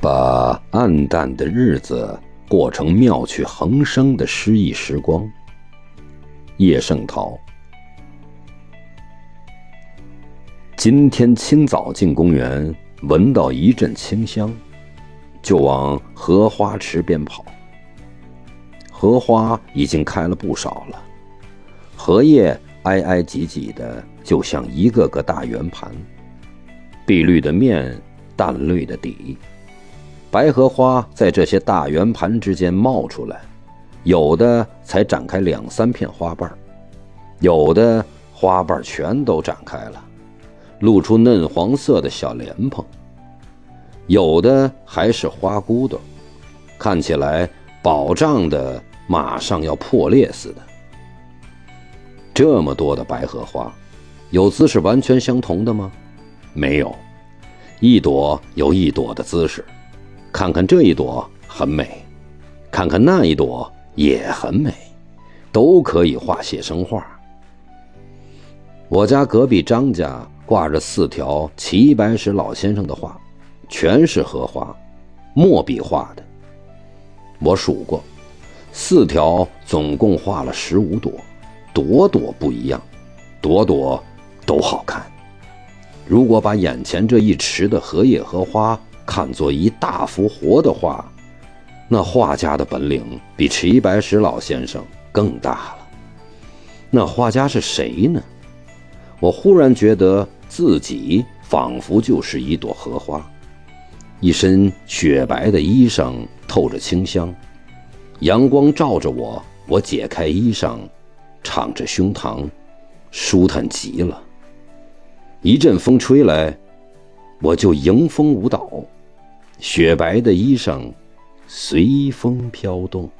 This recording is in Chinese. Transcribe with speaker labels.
Speaker 1: 把暗淡的日子过成妙趣横生的诗意时光。叶圣陶。今天清早进公园，闻到一阵清香，就往荷花池边跑。荷花已经开了不少了，荷叶挨挨挤挤的，就像一个个大圆盘，碧绿的面，淡绿的底。白荷花在这些大圆盘之间冒出来，有的才展开两三片花瓣有的花瓣全都展开了，露出嫩黄色的小莲蓬；有的还是花骨朵，看起来饱胀的，马上要破裂似的。这么多的白荷花，有姿势完全相同的吗？没有，一朵有一朵的姿势。看看这一朵很美，看看那一朵也很美，都可以画写生画。我家隔壁张家挂着四条齐白石老先生的画，全是荷花，墨笔画的。我数过，四条总共画了十五朵，朵朵不一样，朵朵都好看。如果把眼前这一池的荷叶荷花，看作一大幅活的画，那画家的本领比齐白石老先生更大了。那画家是谁呢？我忽然觉得自己仿佛就是一朵荷花，一身雪白的衣裳透着清香，阳光照着我，我解开衣裳，敞着胸膛，舒坦极了。一阵风吹来，我就迎风舞蹈。雪白的衣裳，随风飘动。